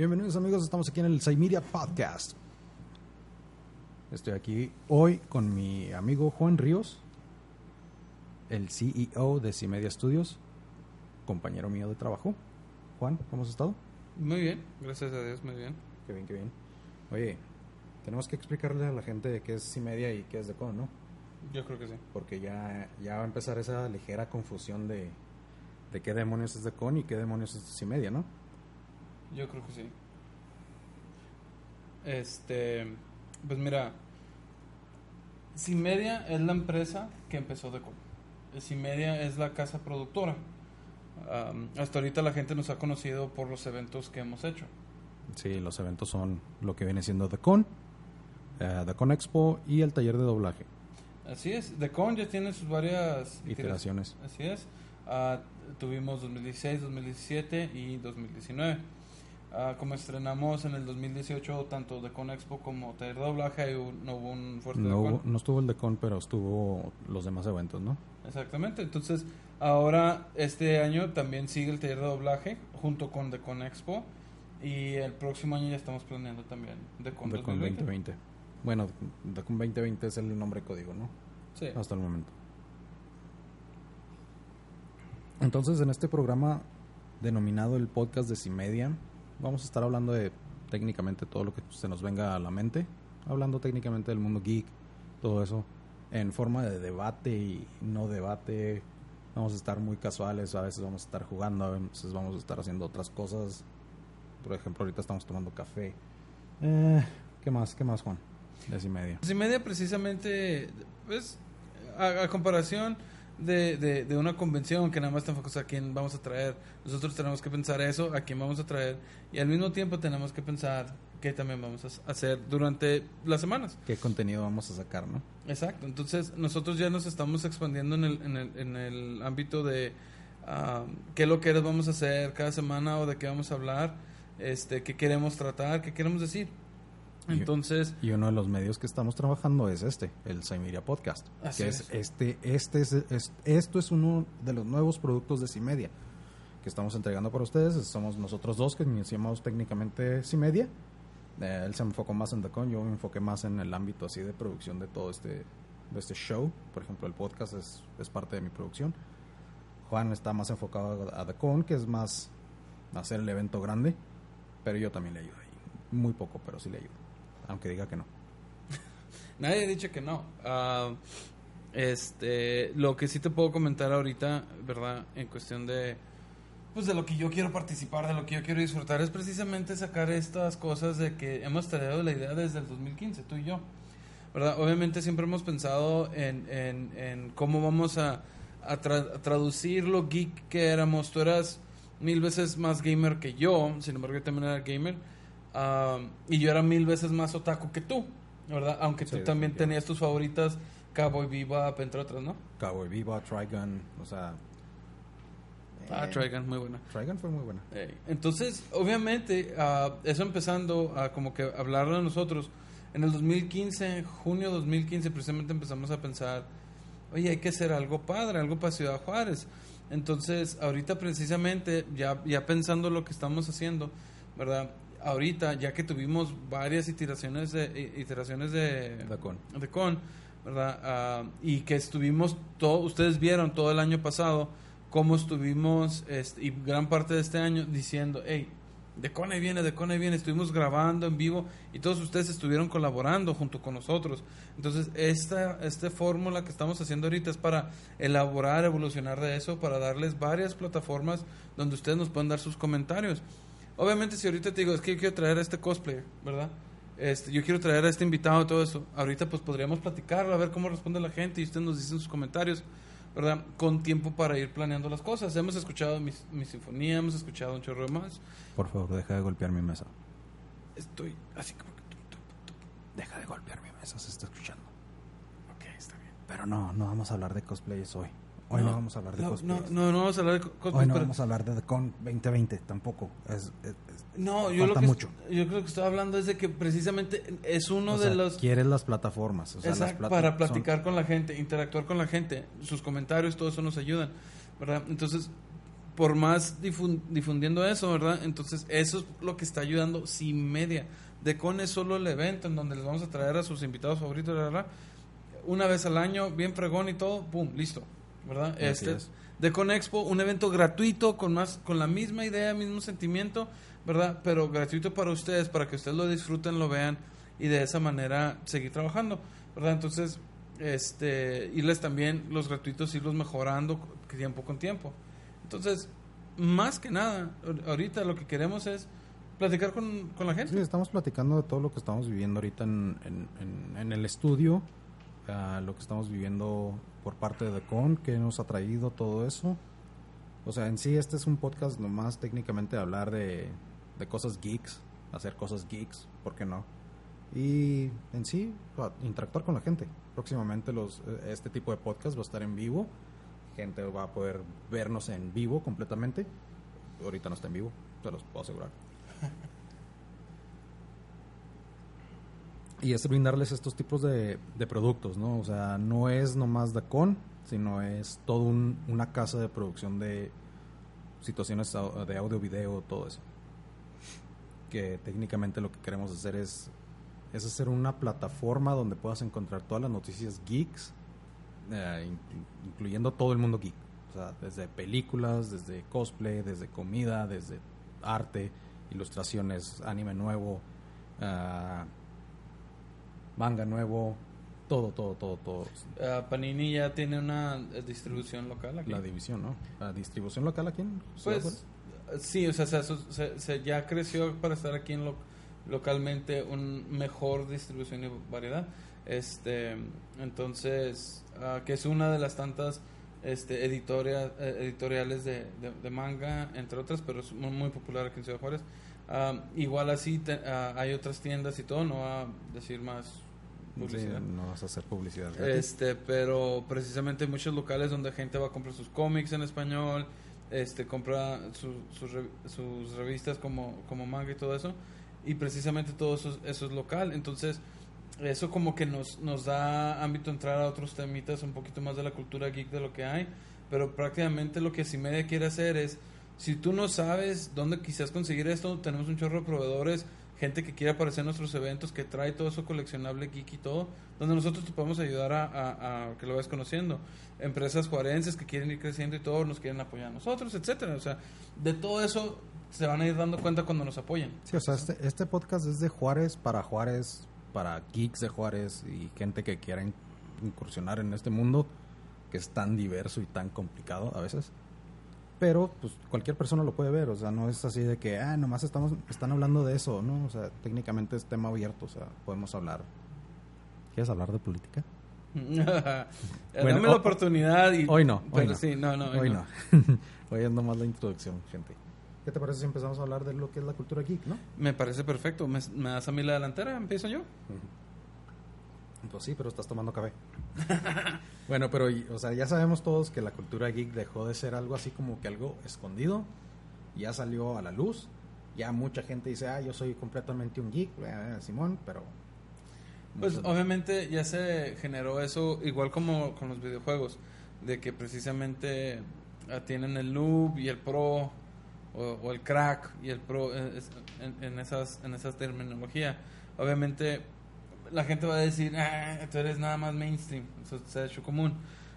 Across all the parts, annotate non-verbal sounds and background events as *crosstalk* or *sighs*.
Bienvenidos amigos, estamos aquí en el Saimedia Podcast. Estoy aquí hoy con mi amigo Juan Ríos, el CEO de Cimedia Studios, compañero mío de trabajo. Juan, ¿cómo has estado? Muy bien, gracias a Dios, muy bien. Qué bien, qué bien. Oye, tenemos que explicarle a la gente qué es Cimedia y qué es Decon, ¿no? Yo creo que sí. Porque ya, ya va a empezar esa ligera confusión de, de qué demonios es Decon y qué demonios es Cimedia, ¿no? Yo creo que sí. Este, pues mira, Cimedia es la empresa que empezó Decon. Cimedia es la casa productora. Um, hasta ahorita la gente nos ha conocido por los eventos que hemos hecho. Sí, los eventos son lo que viene siendo Decon, eh, Decon Expo y el taller de doblaje. Así es, Decon ya tiene sus varias Iteraciones. Así es. Ah, tuvimos 2016, 2017 y 2019. Ah, como estrenamos en el 2018 tanto Decon Expo como taller de doblaje, no hubo un fuerte No, hubo- no estuvo el Decon, pero estuvo los demás eventos, ¿no? Exactamente, entonces ahora este año también sigue el taller de doblaje junto con Decon Expo y el próximo año ya estamos planeando también Decon, Decon 2020. 2020. Bueno, Decon 2020 es el nombre código, ¿no? Sí. Hasta el momento. Entonces, en este programa denominado el podcast de Cimedia, vamos a estar hablando de técnicamente todo lo que se nos venga a la mente, hablando técnicamente del mundo geek, todo eso, en forma de debate y no debate. Vamos a estar muy casuales, a veces vamos a estar jugando, a veces vamos a estar haciendo otras cosas. Por ejemplo, ahorita estamos tomando café. Eh, ¿Qué más? ¿Qué más, Juan? De Cimedia. Pues y media precisamente, pues, a, a comparación de, de, de una convención que nada más te enfocas a quién vamos a traer, nosotros tenemos que pensar eso, a quién vamos a traer, y al mismo tiempo tenemos que pensar qué también vamos a hacer durante las semanas. ¿Qué contenido vamos a sacar, no? Exacto, entonces nosotros ya nos estamos expandiendo en el, en el, en el ámbito de ah, qué lo que vamos a hacer cada semana o de qué vamos a hablar, este, qué queremos tratar, qué queremos decir. Y- Entonces, Y uno de los medios que estamos trabajando es este, el Cimedia Podcast. Así que es. es, este, este es, es- esto es uno de los nuevos productos de Cimedia que estamos entregando para ustedes. Somos nosotros dos que iniciamos técnicamente Cimedia. Eh, él se enfocó más en The Con, yo me enfoqué más en el ámbito así de producción de todo este, de este show. Por ejemplo, el podcast es, es parte de mi producción. Juan está más enfocado a The Con, que es más hacer el evento grande. Pero yo también le ayudo ahí. Muy poco, pero sí le ayudo. Aunque diga que no. *laughs* Nadie ha dicho que no. Ah, este, lo que sí te puedo comentar ahorita, ¿verdad? En cuestión de, pues de lo que yo quiero participar, de lo que yo quiero disfrutar, es precisamente sacar estas cosas de que hemos traído la idea desde el 2015, tú y yo. ¿Verdad? Obviamente siempre hemos pensado en, en, en cómo vamos a, a, tra- a traducir lo geek que éramos. Tú eras mil veces más gamer que yo, sin embargo yo también era gamer. Ah, y yo era mil veces más otaku que tú, ¿verdad? Aunque Sí, tú también tenías tus favoritas, Cowboy Bebop, entre otras, ¿no? Cowboy Viva, Trigun, o sea... Ah, eh, Trigun, muy buena. Trigun fue muy buena. Eh, Entonces, obviamente, ah, eso empezando a como que hablarlo de nosotros. En el 2015, junio 2015, precisamente empezamos a pensar, oye, hay que hacer algo padre, algo para Ciudad Juárez. Entonces, ahorita precisamente, ya, ya pensando lo que estamos haciendo, ¿verdad? Ahorita, ya que tuvimos varias iteraciones de, iteraciones de, The Con. de con, ¿verdad? Ah, y que estuvimos, todo, ustedes vieron todo el año pasado cómo estuvimos, este, y gran parte de este año, diciendo, hey, de con ahí viene, de con ahí viene, estuvimos grabando en vivo y todos ustedes estuvieron colaborando junto con nosotros. Entonces, esta, esta fórmula que estamos haciendo ahorita es para elaborar, evolucionar de eso, para darles varias plataformas donde ustedes nos pueden dar sus comentarios. Obviamente, si ahorita te digo, es que yo quiero traer a este cosplayer, ¿verdad? Este, yo quiero traer a este invitado y todo eso. Ahorita pues podríamos platicarlo, a ver cómo responde la gente y ustedes nos dicen sus comentarios, ¿verdad? Con tiempo para ir planeando las cosas. Hemos escuchado mi, mi sinfonía, hemos escuchado un chorro de más. Por favor, deja de golpear mi mesa. Estoy así como que... Deja de golpear mi mesa, se está escuchando. Ok, está bien. Pero no, no vamos a hablar de cosplayers hoy. Hoy no, vamos a hablar de no, no, cosplayers. no, no vamos a hablar de co- Hoy no pero- vamos a hablar de Con 2020 tampoco. Es, No, yo lo que mucho. yo creo que estoy hablando es de que precisamente es uno o de sea, los Quieres las plataformas. O sea, las Exacto, plata- para son- platicar con la gente, interactuar con la gente, sus comentarios, todo eso nos ayudan, ¿verdad? Entonces, por más difun- difundiendo eso, ¿verdad? Entonces, eso es lo que está ayudando sin media. De Con es solo el evento en donde les vamos a traer a sus invitados favoritos, ¿verdad? Una vez al año, bien fregón y todo, pum, listo, ¿verdad? Así este es. de Con Expo, un evento gratuito con más con la misma idea, mismo sentimiento, ¿verdad? Pero gratuito para ustedes, para que ustedes lo disfruten, lo vean y de esa manera seguir trabajando, ¿verdad? Entonces, este, irles también los gratuitos, irlos mejorando tiempo con tiempo. Entonces, más que nada, ahor- ahorita lo que queremos es platicar con, con la gente. Sí, estamos platicando de todo lo que estamos viviendo ahorita en, en- en- en el estudio, ah, lo que estamos viviendo por parte de Con, que nos ha traído todo eso. O sea, en sí este es un podcast nomás técnicamente de hablar de, de cosas geeks, hacer cosas geeks, ¿por qué no? Y en sí, interactuar con la gente. Próximamente los, eh, este tipo de podcast va a estar en vivo. Gente va a poder vernos en vivo completamente. Ahorita no está en vivo, se los puedo asegurar. *laughs* Y es brindarles estos tipos de, de productos, ¿no? O sea, no es nomás Dacon, sino es todo un- una casa de producción de situaciones de audio, video, todo eso. Que técnicamente lo que queremos hacer es, es hacer una plataforma donde puedas encontrar todas las noticias geeks, eh, in- incluyendo todo el mundo geek. O sea, desde películas, desde cosplay, desde comida, desde arte, ilustraciones, anime nuevo, ah, manga nuevo, todo, todo, todo, todo. Ah, Panini ya tiene una eh, distribución local aquí. La división, ¿no? La distribución local aquí en Pues sí, o sea, se, se- se- ya creció para estar aquí en lo- localmente un mejor distribución y variedad. Este, entonces, ah, que es una de las tantas este, editoria- eh, editoriales de, de- de manga, entre otras, pero es muy, muy popular aquí en Ciudad Juárez. Ah, igual así te- ah, hay otras tiendas y todo, no va a decir más Sí, publicidad. no vas a hacer publicidad. Este, pero precisamente hay muchos locales donde gente va a comprar sus cómics en español, este, compra su- sus, sus revistas como, como manga y todo eso, y precisamente todo eso, es- eso es local. Entonces, eso como que nos, nos da ámbito a entrar a otros temitas, un poquito más de la cultura geek de lo que hay, pero prácticamente lo que Cimedia quiere hacer es, si tú no sabes dónde quizás conseguir esto, tenemos un chorro de proveedores, gente que quiere aparecer en nuestros eventos, que trae todo eso coleccionable geek y todo, donde nosotros te podemos ayudar a, que lo vayas conociendo. Empresas juarenses que quieren ir creciendo y todo, nos quieren apoyar a nosotros, etcétera. O sea, de todo eso se van a ir dando cuenta cuando nos apoyen. Sí, o sea, este, este podcast es de Juárez para Juárez, para geeks de Juárez y gente que quiera in- incursionar en este mundo que es tan diverso y tan complicado a veces. Pero, pues, cualquier persona lo puede ver, o sea, no es así de que, ah, nomás estamos, están hablando de eso, ¿no? O sea, técnicamente es tema abierto, o sea, podemos hablar. ¿Quieres hablar de política? *laughs* Dame la oportunidad y... Hoy no, hoy pero no. sí, no, no, Hoy no. *laughs* Hoy es nomás la introducción, gente. ¿Qué te parece si empezamos a hablar de lo que es la cultura geek, no? Me parece perfecto. ¿Me, me das a mí la delantera? ¿Empiezo yo? Pues sí, pero estás tomando café. *laughs* bueno, pero, o sea, ya sabemos todos que la cultura geek dejó de ser algo así como que algo escondido. Ya salió a la luz. Ya mucha gente dice, ah, yo soy completamente un geek, eh, Simón, pero... Pues obviamente ya se generó eso, igual como con los videojuegos, de que precisamente ah, tienen el noob y el pro, o, o el crack y el pro eh, es- en, en esas en esas terminología. Obviamente la gente va a decir, ah, tú eres nada más mainstream, eso se ha hecho común.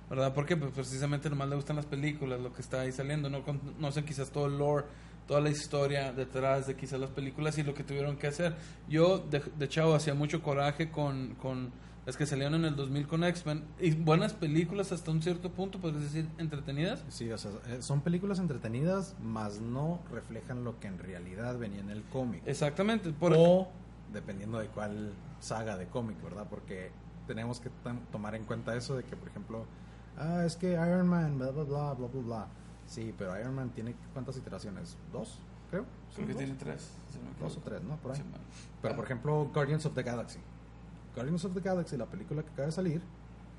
¿Verdad? Porque pues precisamente nomás le gustan las películas, lo que está ahí saliendo, no no sé quizás todo el lore, toda la historia detrás de quizás las películas y lo que tuvieron que hacer. Yo de, de chavo hacía mucho coraje con, con las que salieron en el 2000 con X-Men y buenas películas hasta un cierto punto, puedes decir, entretenidas. Sí, o sea, eh, son películas entretenidas, mas no reflejan lo que en realidad venía en el cómic. Exactamente. Por, o dependiendo de cuál saga de cómic, ¿verdad? Porque tenemos que tomar en cuenta eso de que, por ejemplo, ah, es que Iron Man, bla, bla, bla, bla, bla, bla. Sí, pero Iron Man tiene cuántas iteraciones? ¿Dos? Creo. creo que ¿Son tiene tres. si no me Dos o tres, ¿no? Por ahí. Sí. Pero, por ejemplo, Guardians of the Galaxy. Guardians of the Galaxy, la película que acaba de salir,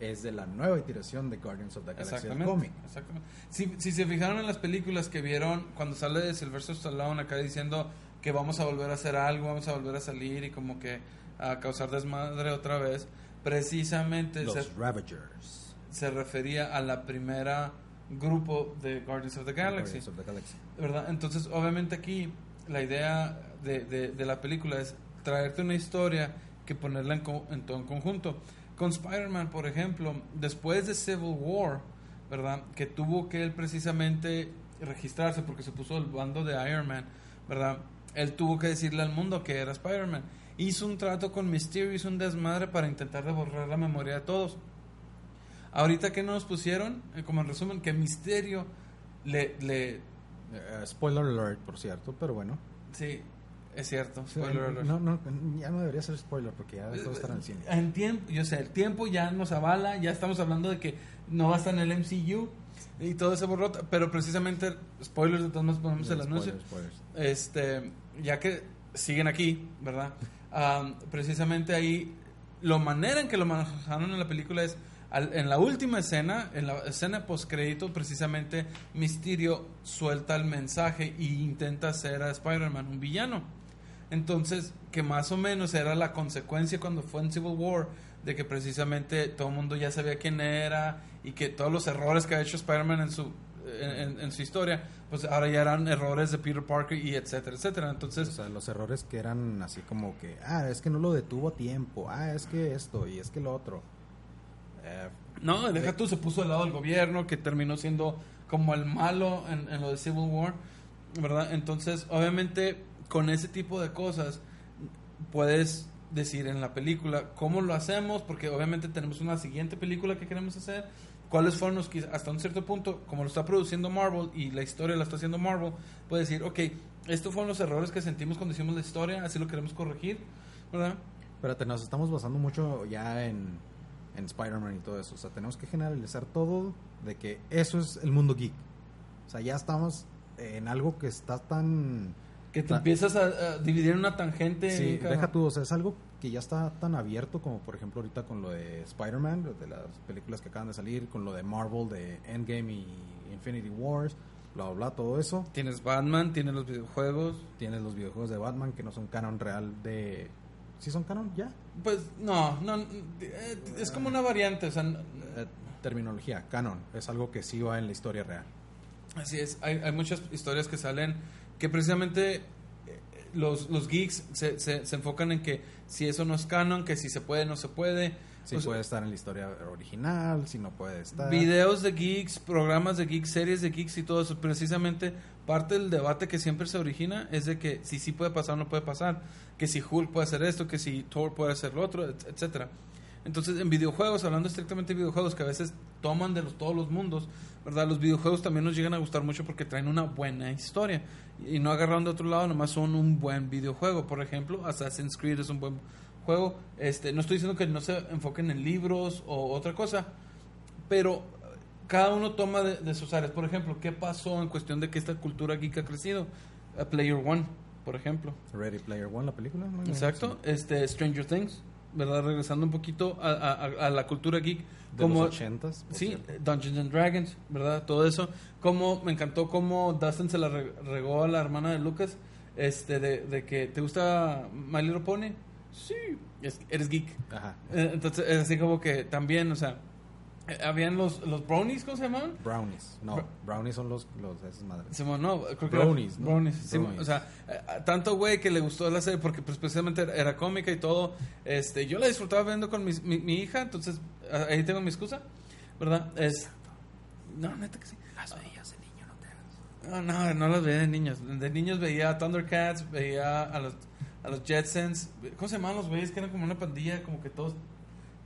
es de la nueva iteración de Guardians of the Galaxy del Exactamente. cómic. exactamente. Si, si se fijaron en las películas que vieron cuando sale de Sylvester Stallone acá diciendo que vamos a volver a hacer algo, vamos a volver a salir y como que a causar desmadre otra vez, precisamente se, Los Ravagers. se refería a la primera grupo de Guardians of the Galaxy. Guardians of the Galaxy. ¿verdad? Entonces, obviamente aquí la idea de, de- de la película es traerte una historia que ponerla en, co- en todo en conjunto. Con Spider-Man, por ejemplo, después de Civil War, ¿verdad? Que tuvo que él precisamente registrarse porque se puso el bando de Iron Man, ¿verdad? Él tuvo que decirle al mundo que era Spider-Man. Hizo un trato con Mysterio, hizo un desmadre para intentar de borrar la memoria de todos. Ahorita que nos pusieron, Eh, como en resumen, que Mysterio le, le Eh, spoiler alert, por cierto, pero bueno. Sí, es cierto. Spoiler alert. no, no, ya no debería ser spoiler porque ya dejó de estar en el cine. En tiempo, yo sé, el tiempo ya nos avala, ya estamos hablando de que no va a estar en el MCU y todo ese borrota, pero precisamente, spoilers de todas maneras ponemos el anuncio, Spoilers, spoilers. este, ya que siguen aquí, ¿verdad? Am, precisamente ahí, la manera en que lo manejaron en la película es, al- en la última escena, en la escena post-crédito, precisamente Mysterio suelta el mensaje e intenta hacer a Spider-Man un villano. Entonces, que más o menos era la consecuencia cuando fue en Civil War, de que precisamente todo el mundo ya sabía quién era y que todos los errores que ha hecho Spider-Man en su, en, en- en su historia, pues ahora ya eran errores de Peter Parker y etcétera, etcétera. O Entonces, sea, los errores que eran así como que, ah, es que no lo detuvo a tiempo, ah, es que esto y es que lo otro. Eh, no, deja tú, se puso al lado del gobierno, que terminó siendo como el malo en, en lo de Civil War, ¿verdad? Entonces, obviamente, con ese tipo de cosas, puedes decir en la película cómo lo hacemos, porque obviamente tenemos una siguiente película que queremos hacer. ¿Cuáles fueron los que, hasta un cierto punto, como lo está produciendo Marvel y la historia la está haciendo Marvel, puede decir, ok, estos fueron los errores que sentimos cuando hicimos la historia, así lo queremos corregir, ¿verdad? Espérate, nos estamos basando mucho ya en, en Spider-Man y todo eso. O sea, tenemos que generalizar todo de que eso es el mundo geek. O sea, ya estamos en algo que está tan... Que te empiezas a, a dividir en una tangente. Sí, deja tú, o sea, es algo que ya está tan abierto como por ejemplo ahorita con lo de Spider-Man, de las películas que acaban de salir, con lo de Marvel, de Endgame y Infinity Wars, bla, bla, bla, todo eso. Tienes Batman, tienes los videojuegos. Tienes los videojuegos de Batman que no son canon real de... ¿Sí son canon? ¿Ya? Pues no, no, eh, es como una variante, o sea, n- Eh, terminología, canon, es algo que sí va en la historia real. así es, hay, hay muchas historias que salen que precisamente los, los geeks se, se, se enfocan en que si eso no es canon, que si se puede, no se puede. Si O sea, puede estar en la historia original, si no puede estar. Videos de geeks, programas de geeks, series de geeks y todo eso. Precisamente parte del debate que siempre se origina es de que si sí puede pasar o no puede pasar. Que si Hulk puede hacer esto, que si Thor puede hacer lo otro, et- etcétera. Entonces, en videojuegos, hablando estrictamente de videojuegos, que a veces toman de los, todos los mundos, ¿verdad? Los videojuegos también nos llegan a gustar mucho porque traen una buena historia. Y no agarraron de otro lado, nomás son un buen videojuego. Por ejemplo, Assassin's Creed es un buen juego. Este, no estoy diciendo que no se enfoquen en libros o otra cosa, pero cada uno toma de, de sus áreas. Por ejemplo, ¿qué pasó en cuestión de que esta cultura geek ha crecido? A Player One, por ejemplo. Ready Player One, la película. Exacto. Este, Stranger Things, ¿verdad? Regresando un poquito a, a- a la cultura geek. De como, los ochentas. Sí, cierto. Dungeons and Dragons, ¿verdad? Todo eso. Como me encantó cómo Dustin se la re- regó a la hermana de Lucas, este, de, de que te gusta My Little Pony. Sí, es- eres geek. Ajá. Eh, Entonces, es así como que también, o sea, habían los, los brownies, ¿cómo se llamaban? Brownies. No, Bra- brownies son los, los de esas madres. Simón, no, creo que Brownies, ¿no? brownies, Brownies. o sea, eh, tanto güey que le gustó la serie porque pues precisamente era, era cómica y todo. Este, yo la disfrutaba viendo con mis- mi, mi hija, entonces ah, ahí tengo mi excusa, ¿verdad? Es No, neta que sí. Las veías de niño, no te hagas. No, no, no las veía de niños. De niños veía a Thundercats, veía a los a los Jetsons. ¿Cómo se llamaban los güeyes que eran como una pandilla, como que todos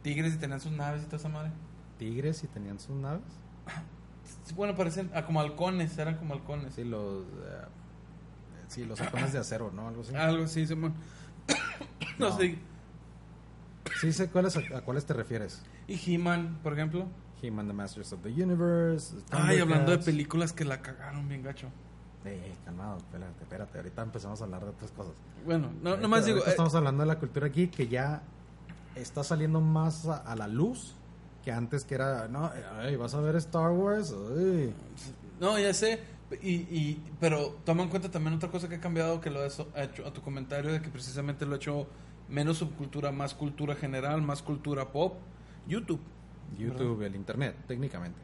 tigres y tenían sus naves y toda esa madre? Tigres y tenían sus naves. Bueno, parecen ah, como halcones, eran como halcones. Sí, los. eh, sí, los halcones de acero, ¿no? Algo así. Algo así, Simón. *coughs* no, No. sé. Sí, sé cuáles, a, a cuáles te refieres. Y He-Man, por ejemplo. He-Man, The Masters of the Universe. Ay, hablando de películas que la cagaron bien gacho. Eh, eh, calmado, espérate, espérate. Ahorita empezamos a hablar de otras cosas. Bueno, no, Ahorita- nomás digo. eh, estamos hablando de la cultura geek que ya está saliendo más a, a la luz que antes que era. No, ay, vas a ver Star Wars. Ay. No, ya sé. Y, y, pero toma en cuenta también otra cosa que ha cambiado, que lo has ha hecho a tu comentario, de que precisamente lo ha hecho menos subcultura, más cultura general, más cultura pop. YouTube. YouTube, el internet, técnicamente.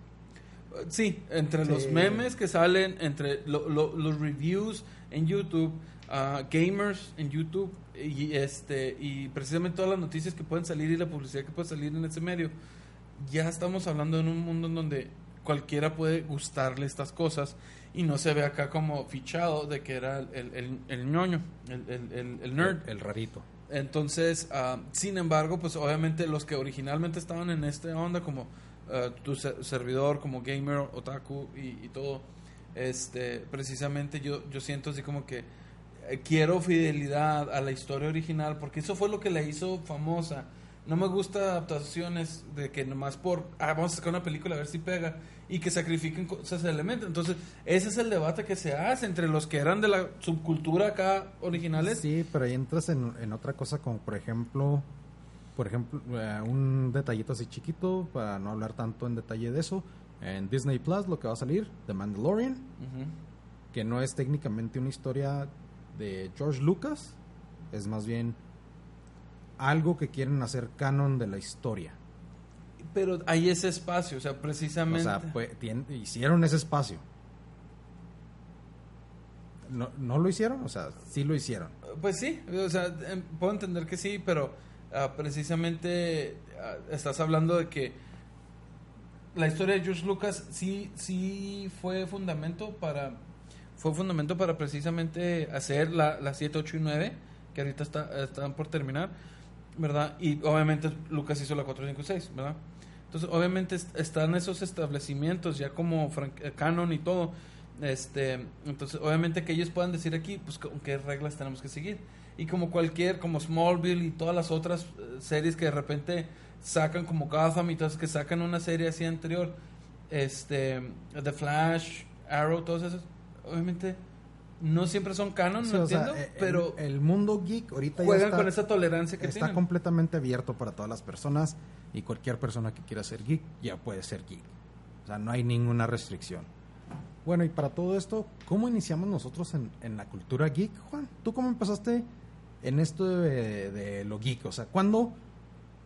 Sí, entre los memes que salen, entre lo- lo- los reviews en YouTube, ah, gamers en YouTube y este y precisamente todas las noticias que pueden salir y la publicidad que puede salir en ese medio, ya estamos hablando en un mundo en donde cualquiera puede gustarle estas cosas y no se ve acá como fichado de que era el, el, el- ñoño, el, el- nerd. El, rarito. Entonces, ah, sin embargo, pues obviamente los que originalmente estaban en esta onda, como ah, tu se- servidor, como gamer, otaku y, y todo, este, precisamente yo, yo siento así como que eh, quiero fidelidad a la historia original, porque eso fue lo que la hizo famosa. No me gusta adaptaciones de que nomás por, ah, vamos a sacar una película a ver si pega y que sacrifiquen cosas elementos. Entonces, ese es el debate que se hace entre los que eran de la subcultura acá originales. Sí, pero ahí entras en, en otra cosa como por ejemplo, por ejemplo, eh, un detallito así chiquito para no hablar tanto en detalle de eso. En Disney Plus lo que va a salir, The Mandalorian, que no es técnicamente una historia de George Lucas, es más bien algo que quieren hacer canon de la historia. Pero hay ese espacio, o sea, O precisamente. sea, pues, hicieron ese espacio. No, ¿No lo hicieron? O sea, sí lo hicieron. Pues sí, o sea, em, puedo entender que sí, pero ah, precisamente ah, estás hablando de que la historia de George Lucas sí, sí fue fundamento para fue fundamento para precisamente hacer la, la 7, 8 y 9, que ahorita está, están por terminar, ¿verdad? Y obviamente Lucas hizo la 4, 5 y 6, ¿verdad? Entonces, obviamente est- están esos establecimientos ya como eh, canon y todo. Este, entonces, obviamente que ellos puedan decir aquí, pues, con qué reglas tenemos que seguir. Y como cualquier, como Smallville y todas las otras eh, series que de repente sacan, como Gotham y todas que sacan una serie así anterior, este, The Flash, Arrow, todos esos, obviamente no siempre son canon, Sí, no sea, entiendo, el- pero el, mundo geek ahorita ya juegan está, con esa tolerancia que está tienen. completamente abierto para todas las personas y cualquier persona que quiera ser geek ya puede ser geek. O sea, no hay ninguna restricción. Bueno, y para todo esto, ¿cómo iniciamos nosotros en, en la cultura geek, Juan? ¿Tú cómo empezaste en esto de, de lo geek? O sea, ¿cuándo,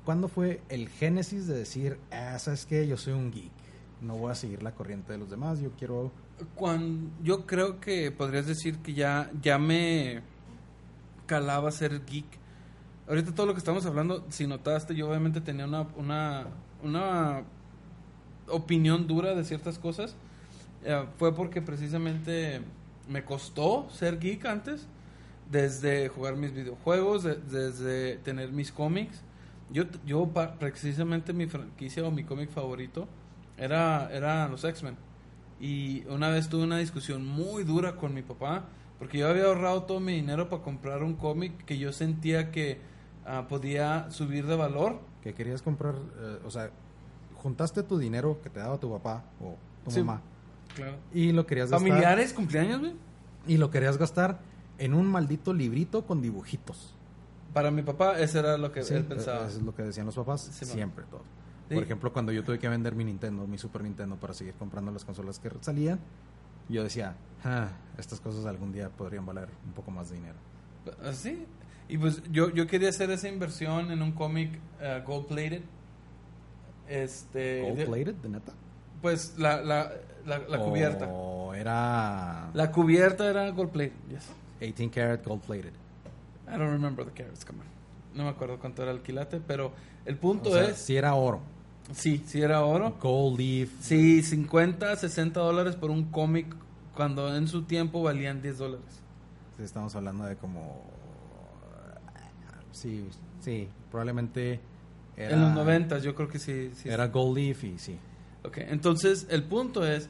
¿cuándo fue el génesis de decir, ah, sabes qué, yo soy un geek? No voy a seguir la corriente de los demás, yo quiero... Cuando, yo creo que podrías decir que ya, ya me calaba ser geek. Ahorita todo lo que estamos hablando, si notaste, yo obviamente tenía una, una, una opinión dura de ciertas cosas. Eh, fue porque precisamente me costó ser geek antes, desde jugar mis videojuegos, de- desde tener mis cómics. Yo, yo precisamente mi franquicia o mi cómic favorito era, era los X-Men. Y una vez tuve una discusión muy dura con mi papá, porque yo había ahorrado todo mi dinero para comprar un cómic que yo sentía que ah, podía subir de valor. que querías comprar, eh, o sea, juntaste tu dinero que te daba tu papá o tu Sí. mamá Claro. y lo querías gastar Familiares, cumpleaños, güey. y lo querías gastar en un maldito librito con dibujitos. Para mi papá, eso era lo que Sí, él pensaba. Eso es lo que decían los papás Sí, siempre todo. Sí. Por ejemplo, cuando yo tuve que vender mi Nintendo, mi Super Nintendo para seguir comprando las consolas que salían, yo decía, ah, estas cosas algún día podrían valer un poco más de dinero. Así. Y pues yo, yo quería hacer esa inversión en un cómic eh, gold plated. Este. Gold plated, de neta. Pues la, la, la, la cubierta. Era La cubierta era gold plated. Yes. 18 karat gold plated. I don't remember the carats, come on. No me acuerdo cuánto era el quilate, pero el punto O sea, es. si era oro. Sí, sí era oro. Gold leaf. Sí, 50, 60 dólares por un cómic cuando en su tiempo valían 10 dólares. Sí, Estamos hablando de como... Sí, sí, probablemente era... En los 90 yo creo que sí. sí Era gold leaf y sí. Ok, entonces el punto es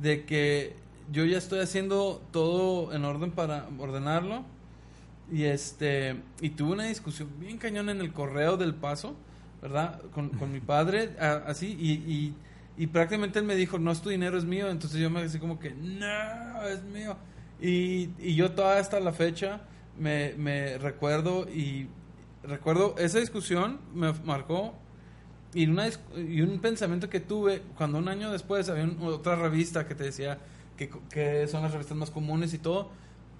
de que yo ya estoy haciendo todo en orden para ordenarlo y este y tuve una discusión bien cañón en el correo del paso, ¿verdad? Con, con mi padre, así y, y, prácticamente él me dijo no es tu dinero es mío, entonces yo me así como que no es mío y, y yo toda hasta la fecha me, me recuerdo y recuerdo esa discusión me marcó y, una, y un pensamiento que tuve cuando un año después había un- otra revista que te decía que, que son las revistas más comunes y todo,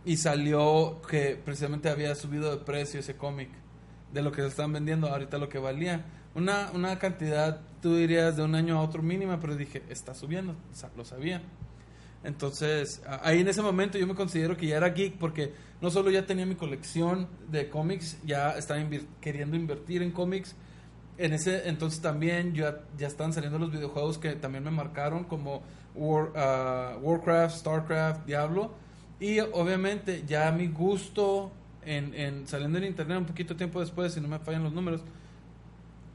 y salió que precisamente había subido de precio ese cómic. De lo que se están vendiendo ahorita lo que valía. Una, una cantidad, tú dirías, de un año a otro mínima, pero dije, está subiendo, lo sabía. Entonces, ahí en ese momento yo me considero que ya era geek porque no solo ya tenía mi colección de cómics, ya estaba queriendo invertir en cómics. En ese entonces también ya, ya estaban saliendo los videojuegos que también me marcaron como ah, Warcraft, Starcraft, Diablo. Y obviamente ya mi gusto en, en saliendo en internet un poquito tiempo después, si no me fallan los números,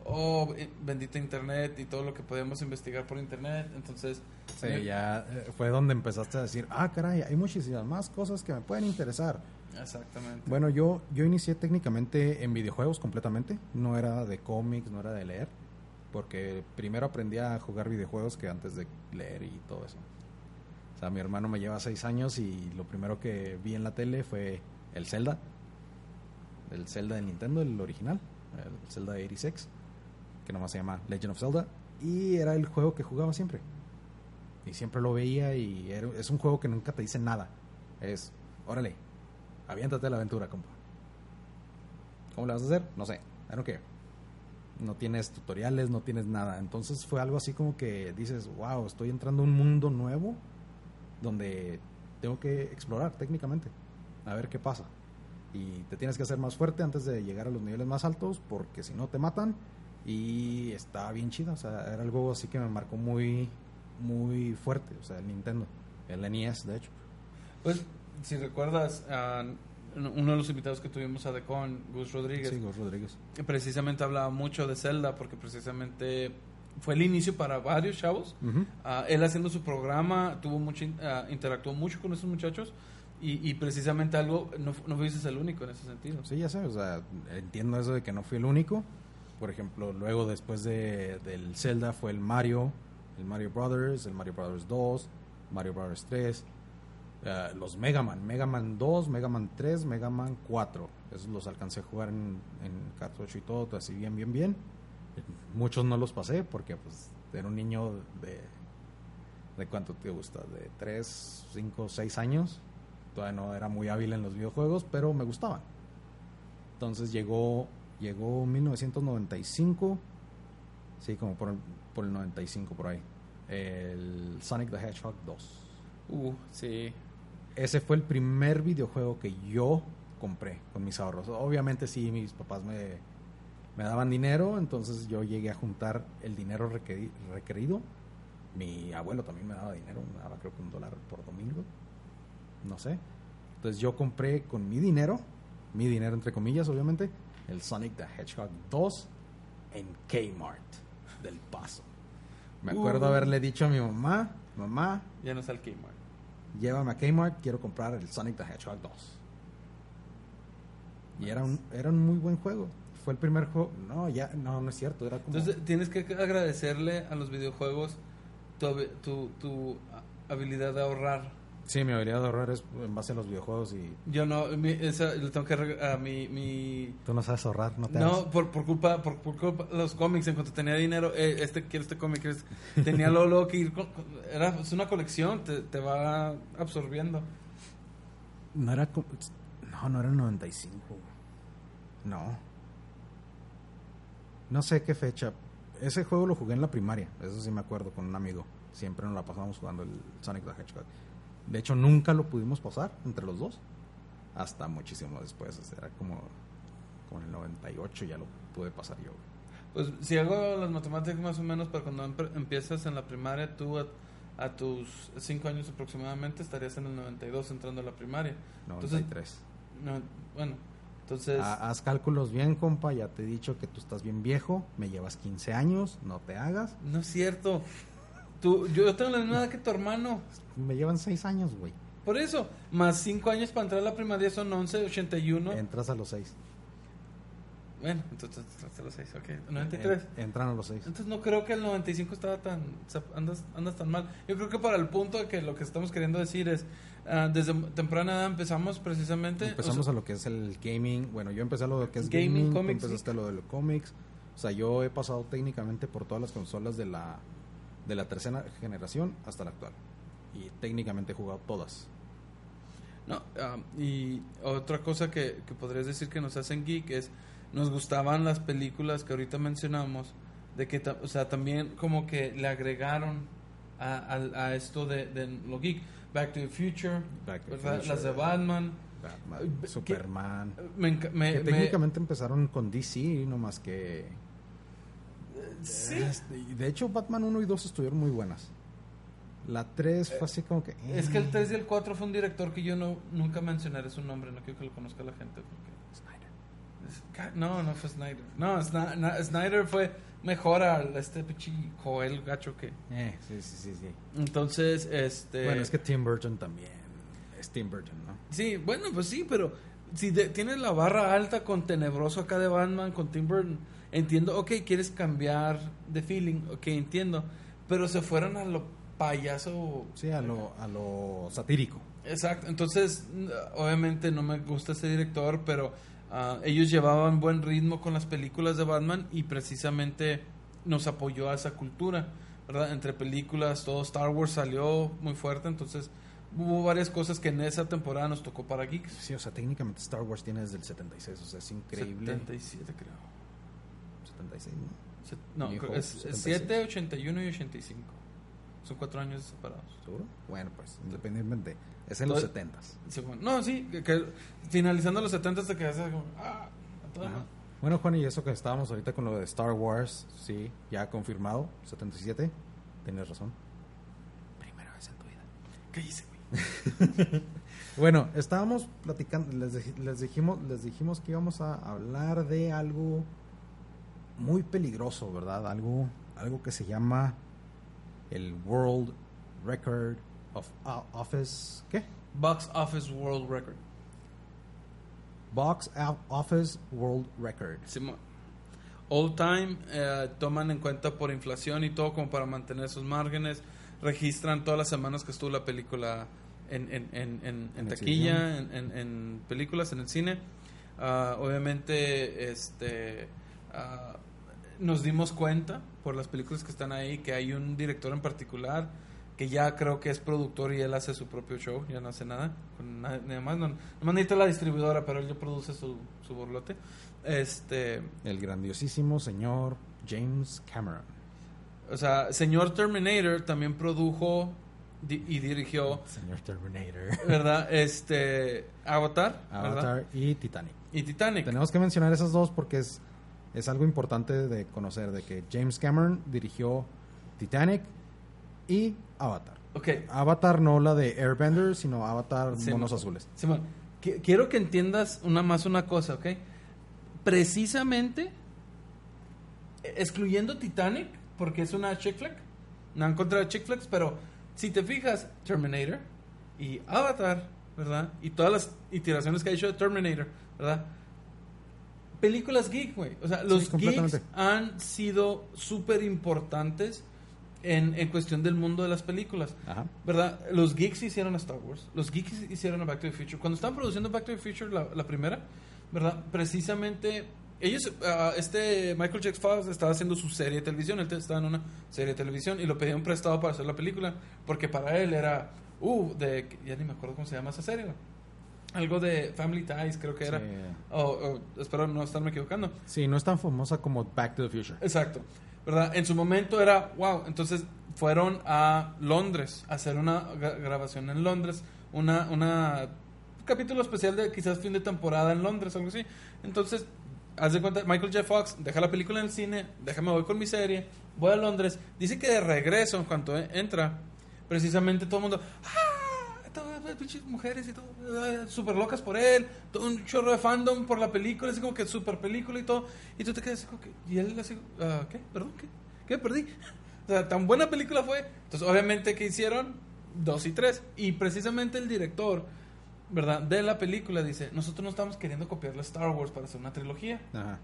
oh, eh, bendito internet y todo lo que podemos investigar por internet. Entonces, sí, ya eh, fue donde empezaste a decir, ah, caray, hay muchísimas más cosas que me pueden interesar. Exactamente. Bueno, yo, yo inicié técnicamente en videojuegos completamente, no era de cómics, no era de leer, porque primero aprendí a jugar videojuegos que antes de leer y todo eso. O sea, mi hermano me lleva seis años y lo primero que vi en la tele fue el Zelda, el Zelda de Nintendo, el original, el Zelda 86 que nomás se llama Legend of Zelda, y era el juego que jugaba siempre. Y siempre lo veía y es un juego que nunca te dice nada. Es, órale, aviéntate la aventura, compa. ¿Cómo le vas a hacer? No sé, I don't. No tienes tutoriales, no tienes nada. Entonces fue algo así como que dices, wow, estoy entrando a un mundo nuevo donde tengo que explorar técnicamente, a ver qué pasa. Y te tienes que hacer más fuerte antes de llegar a los niveles más altos porque si no te matan y estaba bien chido, o sea, era algo así que me marcó muy, muy fuerte, o sea, el Nintendo, el NES, de hecho. Pues, si recuerdas, uno de los invitados que tuvimos a Decon, Gus Rodríguez. Sí, Gus Rodríguez. Precisamente hablaba mucho de Zelda, porque precisamente fue el inicio para varios chavos. Ah, él haciendo su programa, tuvo mucho, uh, interactuó mucho con esos muchachos. Y, y, precisamente algo, no, no fuiste el único en ese sentido. Sí, ya sé, o sea, entiendo eso de que no fui el único, por ejemplo, luego después de, del Zelda fue el Mario, el Mario Brothers, el Mario Brothers 2, Mario Brothers 3, eh, los Mega Man, Mega Man 2, Mega Man 3, Mega Man 4. Esos los alcancé a jugar en, en cartucho y todo, así bien, bien, bien. Muchos no los pasé porque pues era un niño de... ¿De cuánto te gusta? ¿De 3, 5, 6 años? Todavía no era muy hábil en los videojuegos, pero me gustaban. Entonces llegó Llegó 1995, sí, como por, por el 95 por ahí. El Sonic the Hedgehog 2. Uh, sí. Ese fue el primer videojuego que yo compré con mis ahorros. Obviamente sí, mis papás me, me daban dinero, entonces yo llegué a juntar el dinero requerido. Mi abuelo también me daba dinero, me daba creo que un dólar por domingo, no sé. Entonces yo compré con mi dinero, mi dinero entre comillas obviamente, el Sonic the Hedgehog 2 en Kmart del Paso. Me acuerdo uh. haberle dicho a mi mamá, mamá, ya no está el Kmart. Llévame a Kmart, quiero comprar el Sonic the Hedgehog 2. Y era un, era un muy buen juego. Fue el primer juego. No, ya, no, no es cierto. Era como... Entonces tienes que agradecerle a los videojuegos tu, tu, tu habilidad de ahorrar Sí, mi habilidad de ahorrar es en base a los videojuegos y... Yo no, mi, esa, le tengo que... A mi, mi... Tú no sabes ahorrar, no te No, por, por, culpa, por, por, culpa de los cómics, en cuanto tenía dinero, eh, este quiero este cómic, tenía lo, que ir... era, es una colección, te, te va absorbiendo. No era... No, no era el 95. No. No sé qué fecha. Ese juego lo jugué en la primaria, eso sí me acuerdo, con un amigo. Siempre nos la pasábamos jugando el Sonic the Hedgehog. De hecho, nunca lo pudimos pasar entre los dos. Hasta muchísimo después. era como, con el 98 ya lo pude pasar yo. Pues si hago las matemáticas más o menos para cuando empiezas en la primaria, tú a, tus 5 años aproximadamente estarías en el 92 entrando a la primaria. 93. no, bueno, entonces... haz cálculos bien, compa, ya te he dicho que tú estás bien viejo, me llevas 15 años, no te hagas. No es cierto. Tú, yo tengo la misma edad que tu hermano. Me llevan seis años, güey. Por eso, más cinco años para entrar a la primaria son 11, 81. Entras a los seis. Bueno, entonces entras a los seis, ok. 93. entran a los seis. Entonces no creo que el 95 estaba tan. andas, andas tan mal. Yo creo que para el punto de que lo que estamos queriendo decir es. Uh, desde temprana edad empezamos precisamente. Empezamos a lo que es el gaming. Bueno, yo empecé a lo que es gaming. gaming empezaste a lo de los cómics. O sea, yo he pasado técnicamente por todas las consolas de la de la tercera generación hasta la actual. Y técnicamente he jugado todas. No, ah, y otra cosa que, que podrías decir que nos hacen geek es, nos gustaban las películas que ahorita mencionamos, de que, o sea, también como que le agregaron a, a- a esto de, de lo geek. Back to the Future, Back to the. Future. las de Batman. Batman, Eh, ¿qué- Superman. Me, enca- me- que me- técnicamente empezaron con DC, no más que... sí. Este, y de hecho, Batman 1 y 2 estuvieron muy buenas. La 3 fue así como que... eh. Es que el 3 y el 4 fue un director que yo no nunca mencionaré su nombre, no quiero que lo conozca la gente. Porque Snyder. es- no, no fue Snyder. No, Sna- na- Snyder fue mejor al este pichi Joel Gacho que. Eh, sí, sí, sí, sí. Entonces, este. Bueno, es que Tim Burton también. Es Tim Burton, ¿no? Sí, bueno, pues sí, pero si de- tienes la barra alta con Tenebroso acá de Batman, con Tim Burton, entiendo, ok, quieres cambiar de feeling, ok, entiendo, pero se fueron a lo payaso. Sí, a lo, a lo satírico. Exacto, entonces, n- obviamente no me gusta ese director, pero ah, ellos llevaban buen ritmo con las películas de Batman y precisamente nos apoyó a esa cultura, ¿verdad? Entre películas, todo Star Wars salió muy fuerte, entonces hubo varias cosas que en esa temporada nos tocó para geeks. Sí, o sea, técnicamente Star Wars tiene desde el 76, o sea, es increíble. 77 creo. 76, ¿no? Se- No, es 76. 7, 81 y 85. Son cuatro años separados. ¿Seguro? Bueno, pues, independientemente. Es en los Todo- 70 Sí, bueno, no, sí, que, que finalizando los 70 te quedas como, ah, a. Bueno, Juan, y eso que estábamos ahorita con lo de Star Wars, sí, ya confirmado, 77. Tienes razón. Primera vez en tu vida. Cállese, güey. *laughs* Bueno, estábamos platicando, les, les dijimos, les dijimos que íbamos a hablar de algo muy peligroso, ¿verdad? Algo, algo que se llama el World Record of uh, Office, ¿qué? Box Office World Record. Box Office World Record. Simón. All time eh, toman en cuenta por inflación y todo como para mantener sus márgenes. Registran todas las semanas que estuvo la película en, en, en, en, taquilla, en, en- en películas, en el cine. Ah, obviamente, este ah, nos dimos cuenta por las películas que están ahí que hay un director en particular que ya creo que es productor y él hace su propio show, ya no hace nada, con nada, nada más, no, nomás necesita la distribuidora, pero él ya produce su, su borlote. Este, El grandiosísimo señor James Cameron. o sea, señor Terminator también produjo di- y dirigió, Señor Terminator. ¿verdad? Este, Avatar, ¿verdad? Avatar y Titanic. Y Titanic. Tenemos que mencionar esas dos porque es, es algo importante de conocer, de que James Cameron dirigió Titanic y Avatar. Ok, Avatar no la de Airbender, sino Avatar Monos mo- Azules. Simón, qui- quiero que entiendas una más una cosa, ¿ok? Precisamente, eh, excluyendo Titanic, porque es una chick flick, no en contra de chick flicks, pero si te fijas, Terminator y Avatar, ¿verdad? Y todas las iteraciones que ha hecho de Terminator, ¿verdad? Películas geek, güey. O sea, los geeks completamente. han sido súper importantes en, en cuestión del mundo de las películas. Ajá. ¿Verdad? Los geeks hicieron a Star Wars, los geeks hicieron a Back to the Future. Cuando estaban produciendo Back to the Future, la, la primera, ¿verdad? Precisamente, ellos, ah, este Michael J. Fox estaba haciendo su serie de televisión, él estaba en una serie de televisión y lo pedían prestado para hacer la película, porque para él era, uh, de, ya ni me acuerdo cómo se llama esa serie, güey. Algo de Family Ties, creo que era. Sí. O, o, espero no estarme equivocando. Sí, no es tan famosa como Back to the Future. Exacto. ¿Verdad? En su momento era, wow, entonces fueron a Londres a hacer una gra- grabación en Londres, una, una un capítulo especial de quizás fin de temporada en Londres, algo así. Entonces, haz de cuenta, Michael J. Fox deja la película en el cine, déjame voy con mi serie, voy a Londres, dice que de regreso, en cuanto e- entra, precisamente todo el mundo, ¡ah! Las pinches mujeres y todo, súper locas por él, todo un chorro de fandom por la película, así como que súper película y todo, y tú te quedas así como que, y él así, ah, ¿qué? ¿Perdón? ¿Qué? ¿Qué? Perdí. O sea, tan buena película fue. Entonces, obviamente, ¿qué hicieron? Dos y tres. Y precisamente el director, ¿verdad? De la película dice, nosotros no estamos queriendo copiar la Star Wars para hacer una trilogía. Ajá.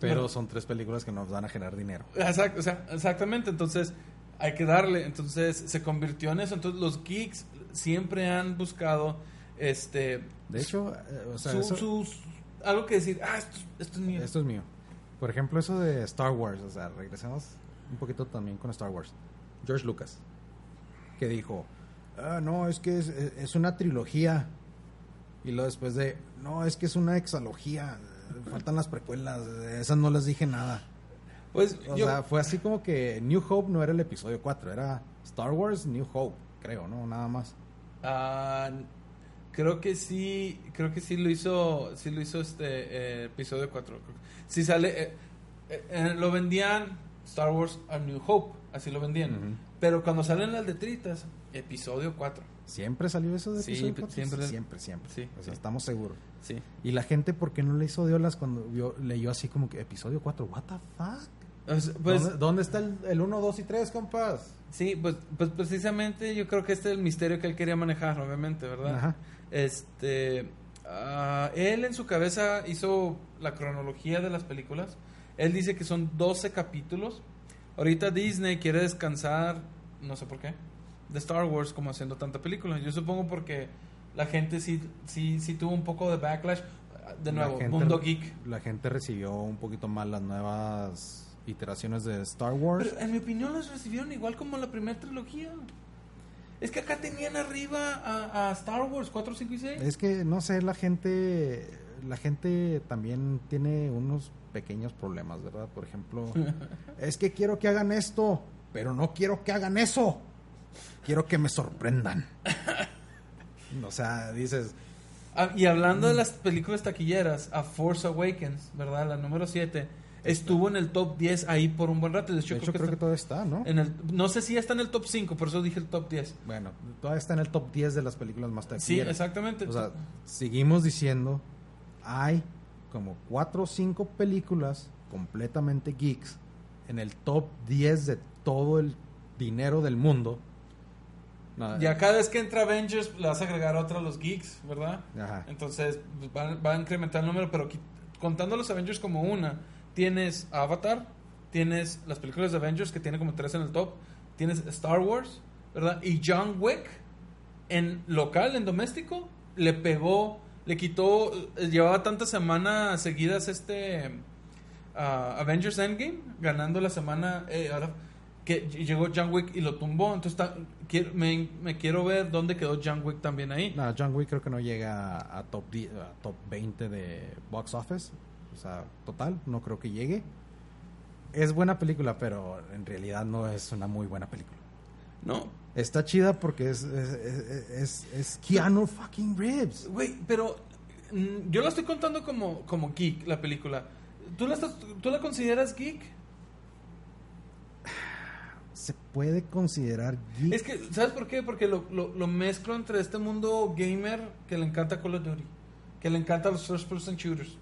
Pero son tres películas que nos van a generar dinero. O sea, exactamente, entonces hay que darle, entonces se convirtió en eso, entonces los geeks siempre han buscado este De hecho, eh, o sea, su- eso- sus- algo que decir, ah, esto, esto es mío. esto es mío. Por ejemplo, eso de Star Wars, o sea, regresemos un poquito también con Star Wars. George Lucas, que dijo, ah, no, es que es, es una trilogía Y luego después de, no, es que es una exalogía, faltan las precuelas, esas no les dije nada. Pues O yo, sea, fue así como que New Hope no era el episodio 4, era Star Wars New Hope, creo, ¿no? Nada más. ah, creo que sí, creo que sí lo hizo, sí lo hizo este eh, episodio 4. Sí sale, eh, eh, eh, lo vendían Star Wars A New Hope, así lo vendían. Pero cuando salen las letritas, episodio 4. ¿Siempre salió eso de Sí, episodio pues, 4? siempre. siempre, siempre. Sí, o sea, sí. estamos seguros. Sí. Y la gente, ¿por qué no le hizo de olas cuando vio, leyó así como que episodio 4? ¿What the fuck? Pues, ¿Dónde, dónde está el, el 1, 2 y 3, compas? Sí, pues, pues precisamente yo creo que este es el misterio que él quería manejar, obviamente, ¿verdad? Ajá. Este, ah, él en su cabeza hizo la cronología de las películas. Él dice que son 12 capítulos. Ahorita Disney quiere descansar, no sé por qué, de Star Wars como haciendo tanta película. Yo supongo porque la gente sí, sí, sí tuvo un poco de backlash. De nuevo, gente- Mundo Geek. La gente recibió un poquito mal las nuevas iteraciones de Star Wars. Pero en mi opinión las recibieron igual como la primera trilogía. Es que acá tenían arriba a, a Star Wars 4, 5 y 6. Es que, no sé, la gente, la gente también tiene unos pequeños problemas, ¿verdad? Por ejemplo, *laughs* es que quiero que hagan esto, pero no quiero que hagan eso. Quiero que me sorprendan. *laughs* O sea, dices, Ah, y hablando de las películas taquilleras, A Force Awakens, ¿verdad? La número 7, estuvo en el top 10 ahí por un buen rato. De hecho, de hecho creo, creo que que, todo está, ¿no? está en el, no sé si ya está en el top 5, por eso dije el top 10. Bueno, todavía está en el top 10 de las películas más Sí, taquilleras. exactamente. O sea, seguimos diciendo, hay como cuatro o cinco películas completamente geeks en el top 10 de todo el dinero del mundo. No, ya cada vez que entra Avengers le vas a agregar otra a los geeks, ¿verdad? Ajá. Entonces pues, va, va a incrementar el número, pero contando los Avengers como una, tienes Avatar, tienes las películas de Avengers que tiene como tres en el top, tienes Star Wars, ¿verdad? Y John Wick en local, en doméstico, le pegó, le quitó, eh, llevaba tantas semanas seguidas este ah, Avengers Endgame, ganando la semana, eh, que ll- llegó John Wick y lo tumbó, entonces me, quiero ver dónde quedó John Wick también ahí. No, John Wick creo que no llega a, a top, 10 a top 20 de box office. O sea, total, no creo que llegue. Es buena película, pero en realidad no es una muy buena película. No, Está chida porque es, es, es, es- es Keanu fucking Reeves. Güey, pero mm, yo la estoy contando como, como geek, la película. ¿Tú la, estás- ¿Tú la consideras geek? *sighs* Se puede considerar geek. Es que, ¿sabes por qué? Porque lo, lo, lo mezclo entre este mundo gamer que le encanta Call of Duty, que le encanta los first person shooters.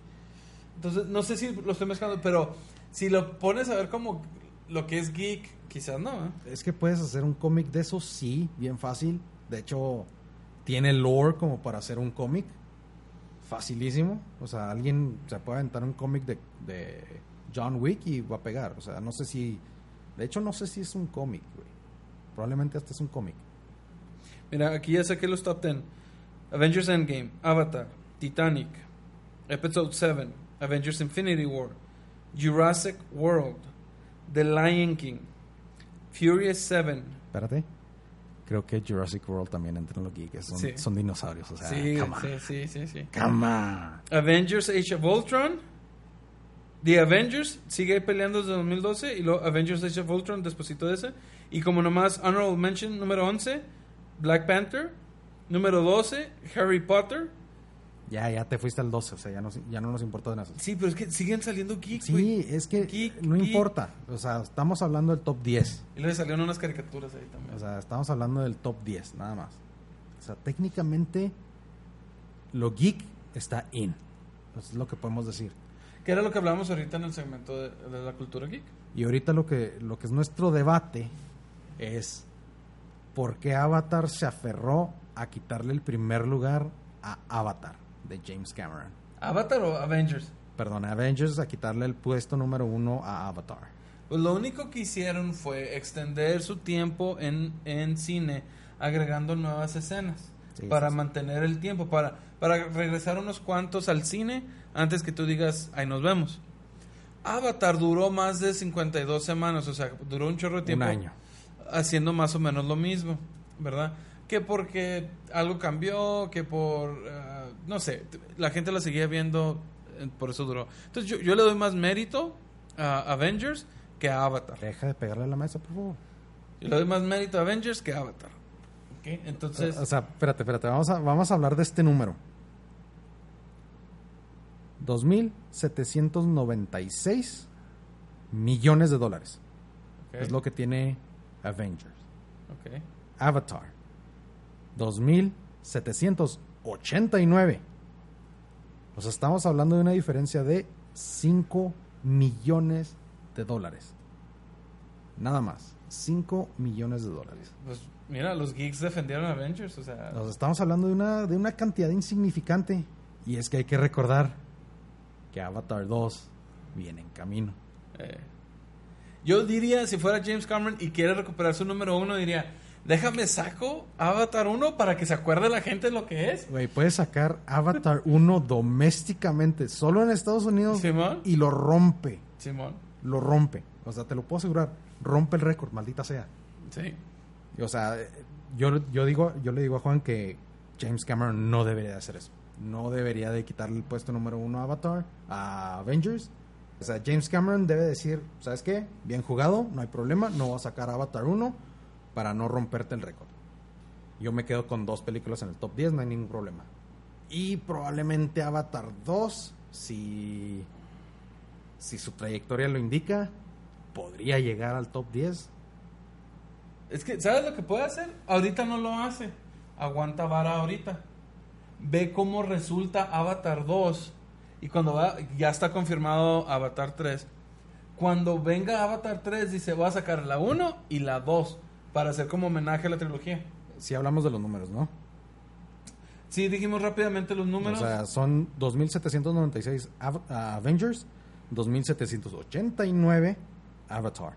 Entonces, no sé si lo estoy mezclando, pero si lo pones a ver como lo que es geek, quizás no. ¿eh? Es que puedes hacer un cómic de eso, sí, bien fácil. De hecho, tiene lore como para hacer un cómic. Facilísimo. O sea, alguien se puede aventar un cómic de, de John Wick y va a pegar. O sea, no sé si. De hecho, no sé si es un cómic, güey. Probablemente hasta es un cómic. Mira, aquí ya saqué los top 10. Avengers Endgame, Avatar, Titanic, Episode 7, Avengers Infinity War, Jurassic World, The Lion King, Furious 7. Espérate. Creo que Jurassic World también entra en los geeks. Son, Sí. son dinosaurios. O sea, Sí, sí, sí, sí, on. Avengers Age of Ultron, The Avengers sigue peleando desde 2012 y luego Avengers Age of Ultron despuésito de ese. Y como nomás Honorable Mention número 11, Black Panther, número 12, Harry Potter. Ya, ya te fuiste al 12. O sea, ya no, ya no nos importa de nada. Sí, pero es que siguen saliendo geeks, Sí, güey. es que Geek, no geek. importa. O sea, estamos hablando del top 10. Y luego salieron unas caricaturas ahí también. O sea, estamos hablando del top 10, nada más. O sea, técnicamente lo geek está in. Eso es lo que podemos decir. que era lo que hablábamos ahorita en el segmento de, de la cultura geek. Y ahorita lo que, lo que es nuestro debate es por qué Avatar se aferró a quitarle el primer lugar a Avatar de James Cameron. ¿Avatar o Avengers? Perdón, Avengers a quitarle el puesto número uno a Avatar. Pues lo único que hicieron fue extender su tiempo en, en cine agregando nuevas escenas Sí, para sí, sí. mantener el tiempo, para, para regresar unos cuantos al cine antes que tú digas, ahí nos vemos. Avatar duró más de 52 semanas, o sea, duró un chorro de tiempo. Un año. Haciendo más o menos lo mismo, ¿verdad? Que porque algo cambió, que por... eh, no sé, la gente la seguía viendo, eh, por eso duró. Entonces yo, yo le doy más mérito a Avengers que a Avatar. Deja de pegarle a la mesa, por favor. Yo le doy más mérito a Avengers que a Avatar. ¿Ok? Entonces, O sea, espérate, espérate. Vamos a, vamos a hablar de este número. 2.796 millones de dólares. Es lo que tiene Avengers. ok. Avatar. 2.789. O sea, estamos hablando de una diferencia de 5 millones de dólares. Nada más. 5 millones de dólares. Pues mira, los geeks defendieron Avengers, o sea, sea, estamos hablando de una, de una cantidad insignificante. Y es que hay que recordar que Avatar 2 viene en camino. eh, yo diría, si fuera James Cameron y quiere recuperar su número uno, diría, déjame saco Avatar 1 para que se acuerde la gente lo que es. Güey, puedes sacar Avatar 1 domésticamente, solo en Estados Unidos, Simón. y lo rompe. Simón, Lo rompe. O sea, te lo puedo asegurar. Rompe el récord, maldita sea. sí. Y, O sea, yo, yo, digo, yo le digo a Juan que James Cameron no debería de hacer eso. No debería de quitarle el puesto número uno a Avatar, a Avengers. O sea, James Cameron debe decir, ¿sabes qué? Bien jugado, no hay problema, no voy a sacar Avatar 1 para no romperte el récord. Yo me quedo con dos películas en el top 10, no hay ningún problema. Y probablemente Avatar 2, si, si su trayectoria lo indica, podría llegar al top 10. Es que, ¿sabes lo que puede hacer? Ahorita no lo hace. Aguanta vara ahorita. Ve cómo resulta Avatar 2. Y cuando va, ya está confirmado Avatar 3. Cuando venga Avatar 3, dice, voy a sacar la 1 y la 2 para hacer como homenaje a la trilogía. Si hablamos de los números, ¿no? Sí, dijimos rápidamente los números. O sea, son 2.796 Av- ah, Avengers, 2.789 Avatar.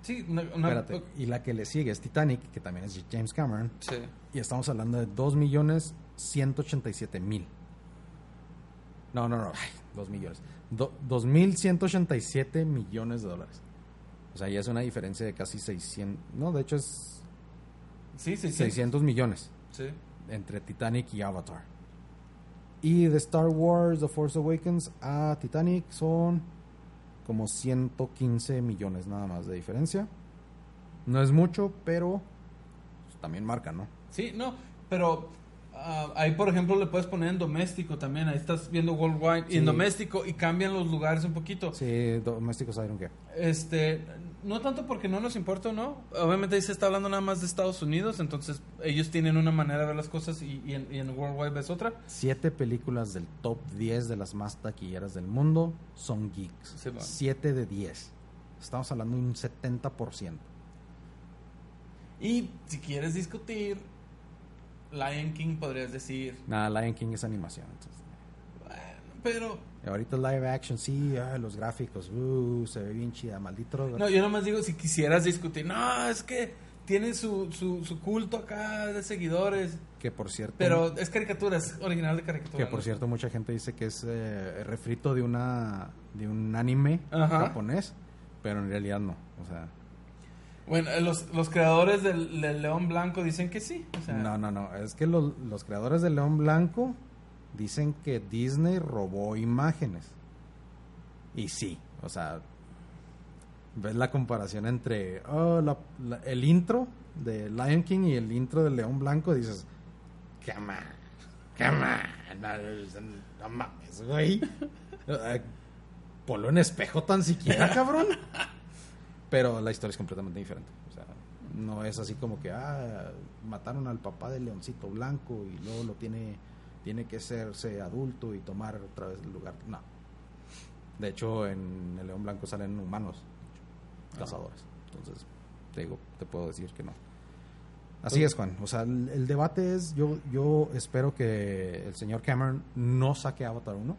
sí, una, una- Espérate, y la que le sigue es Titanic, que también es James Cameron, Sí. y estamos hablando de 2.187.000. No, no, no, ay, 2 millones. Do- 2.187 millones de dólares. O sea, ya es una diferencia de casi 600, no, de hecho es Sí, sí, sí. 600 millones. Sí. entre Titanic y Avatar. Y de Star Wars The Force Awakens a Titanic son como 115 millones nada más de diferencia. No es mucho, pero pues, también marca, ¿no? Sí, no, pero ah, ahí, por ejemplo, le puedes poner en doméstico también. Ahí estás viendo worldwide y en doméstico y cambian los lugares un poquito. Sí, domésticos Iron que. Este, no tanto porque no nos importa o no. Obviamente ahí se está hablando nada más de Estados Unidos, entonces ellos tienen una manera de ver las cosas y, y en, y en worldwide ves otra. Siete películas del top 10 de las más taquilleras del mundo son geeks. Sí. Siete de 10. Estamos hablando de un 70%. Y si quieres discutir, Lion King podrías decir, Nada, Lion King es animación. Entonces. Pero Ahorita live action, sí, ah, los gráficos, uh, se ve bien chida, maldito. no, yo nomás digo si quisieras discutir, no, es que tiene su, su, su culto acá de seguidores, Que por cierto, pero es caricatura, es original de caricatura. que por ¿no? cierto mucha gente dice que es eh, refrito de una de un anime Ajá. japonés, pero en realidad no, o sea, Bueno, los, los creadores del, del León Blanco dicen que sí. O sea, no, no, no, es que los, los creadores de León Blanco dicen que Disney robó imágenes. Y sí, o sea, ves la comparación entre oh, el intro de Lion King y el intro de León Blanco, dices, come on, no, mames, güey. *laughs* Ponlo en espejo tan siquiera, cabrón. Pero la historia es completamente diferente. O sea, no es así como que, ah, mataron al papá del leoncito blanco y luego lo tiene, tiene que serse adulto y tomar otra vez el lugar. No. De hecho, en el león blanco salen humanos, cazadores. Entonces, te digo, te puedo decir que no. Así es, Juan. O sea, el, el debate es, yo, yo espero que el señor Cameron no saque Avatar 1.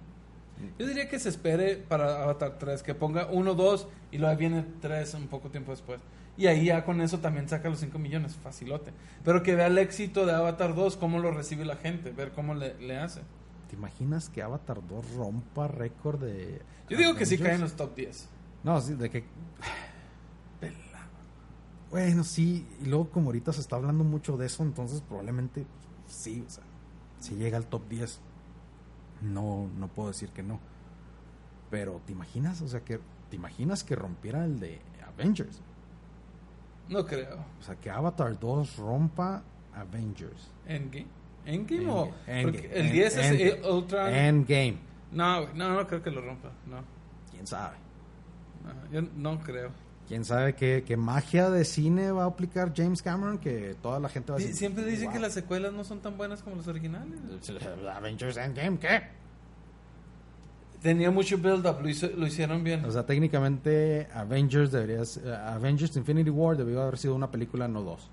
Yo diría que se espere para Avatar 3, que ponga 1, 2 y luego viene 3 un poco tiempo después. Y ahí ya con eso también saca los 5 millones, facilote. Pero que vea el éxito de Avatar 2, cómo lo recibe la gente, ver cómo le, le hace. ¿Te imaginas que Avatar 2 rompa récord de... Yo digo que sí cae en los top 10. No, sí, de que... Bueno, sí, y luego como ahorita se está hablando mucho de eso, entonces probablemente sí, o sea, si llega al top 10. No, no puedo decir que no. Pero ¿te imaginas? O sea, que ¿te imaginas que rompiera el de Avengers? No creo. O sea, que Avatar 2 rompa Avengers. ¿Endgame? ¿Endgame o...? Endgame. el 10 es Endgame. eh, Ultron. Endgame. No, no, no creo que lo rompa. No, ¿Quién sabe? no, yo no creo. ¿Quién sabe qué, qué magia de cine va a aplicar James Cameron? Que toda la gente va a decir... Siempre dicen "Wow". que las secuelas no son tan buenas como las originales. *laughs* Avengers Endgame, ¿qué? Tenía mucho build-up, lo, hizo- lo hicieron bien. O sea, técnicamente Avengers debería eh, Avengers Infinity War debió haber sido una película, no dos.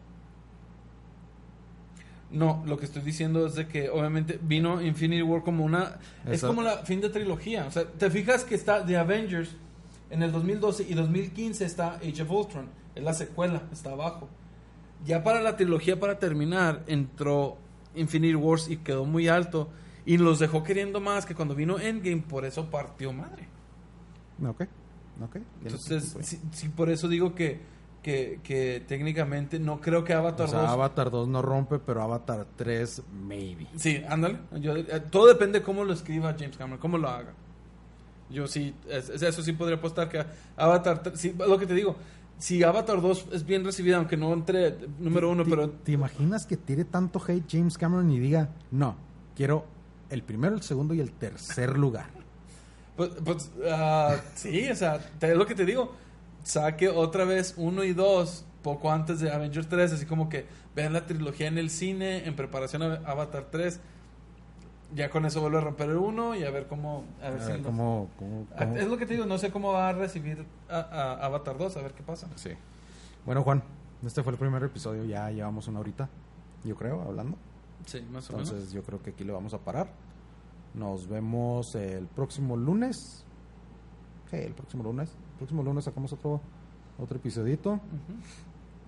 No, lo que estoy diciendo es de que obviamente vino Infinity War como una... Es como la fin de trilogía. O sea, te fijas que está The Avengers en el 2012 y 2015 está Age of Ultron. Es la secuela, está abajo. Ya para la trilogía, para terminar, entró Infinity Wars y quedó muy alto. Y los dejó queriendo más que cuando vino Endgame, por eso partió madre. Ok, ok. Entonces, sí, sí, por eso digo que, que, que técnicamente no creo que Avatar O sea, 2 Avatar 2 no rompe, pero Avatar 3 maybe. Sí, ándale. Yo, eh, todo depende de cómo lo escriba James Cameron, cómo lo haga. Yo sí, es- es- eso sí podría apostar que Avatar, sí, lo que te digo, si Avatar 2 es bien recibida, aunque no entre número uno, ¿Te- pero ¿Te imaginas que tire tanto hate James Cameron y diga, no, quiero el primero, el segundo y el tercer lugar? pues, pues, ah, sí, o sea, es lo que te digo, saque otra vez uno y dos poco antes de Avengers 3, así como que vean la trilogía en el cine en preparación a Avatar 3. Ya con eso vuelve a romper el 1 y a ver cómo... A ver A si ver lo- cómo, cómo- Ah, cómo- Es lo que te digo, no sé cómo va a recibir a, a Avatar 2, a ver qué pasa. Sí. Bueno, Juan, este fue el primer episodio, ya llevamos una horita, yo creo, hablando. Sí, más o menos. Entonces yo creo que aquí lo vamos a parar. Nos vemos el próximo lunes. Sí, el próximo lunes. El próximo lunes sacamos otro otro episodito.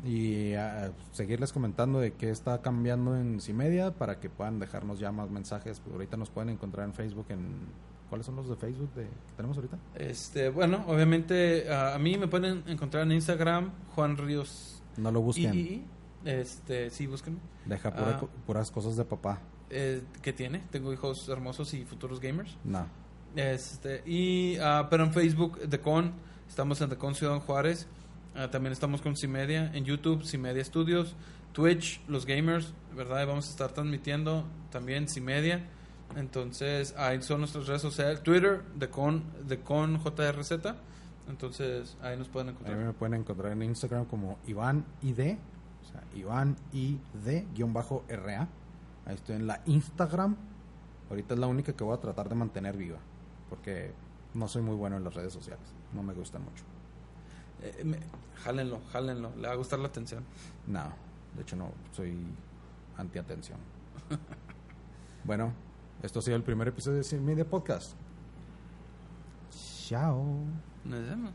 Y ah, seguirles comentando de qué está cambiando en Cimedia para que puedan dejarnos ya más mensajes. Ahorita nos pueden encontrar en Facebook en ¿Cuáles son los de Facebook de, que tenemos ahorita? Este, bueno, obviamente a, a mí me pueden encontrar en Instagram, Juan Ríos. No lo busquen. Este, sí, búsquenme. Deja pura Ah. puras cosas de papá. Eh, ¿Qué tiene? Tengo hijos hermosos y futuros gamers. No. Este, y, ah, pero en Facebook, The Con, estamos en The Con Ciudad Juárez. Ah, también estamos con Cimedia, en YouTube, Cimedia Studios, Twitch, los gamers, ¿verdad? Vamos a estar transmitiendo también Cimedia. Entonces, ahí son nuestras redes sociales. Twitter, The Con, The Con JRZ. Entonces, ahí nos pueden encontrar. me pueden encontrar en Instagram como Iván ID, o sea, Iván ID guion bajo RA. Ahí estoy en la Instagram. Ahorita es la única que voy a tratar de mantener viva, porque no soy muy bueno en las redes sociales, no me gustan mucho. Eh, me- jálenlo, jálenlo. Le va a gustar la atención. No, de hecho no, soy anti-atención. *laughs* bueno, esto ha sido el primer episodio de Sin Media Podcast. Chao. Nos vemos.